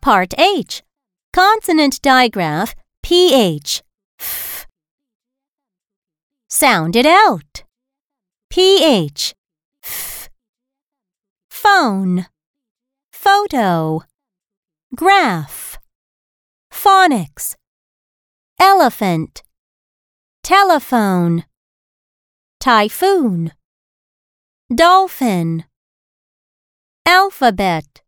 Part H. Consonant digraph PH. Sound it out. PH. Phone. Photo. Graph. Phonics. Elephant. Telephone. Typhoon. Dolphin. Alphabet.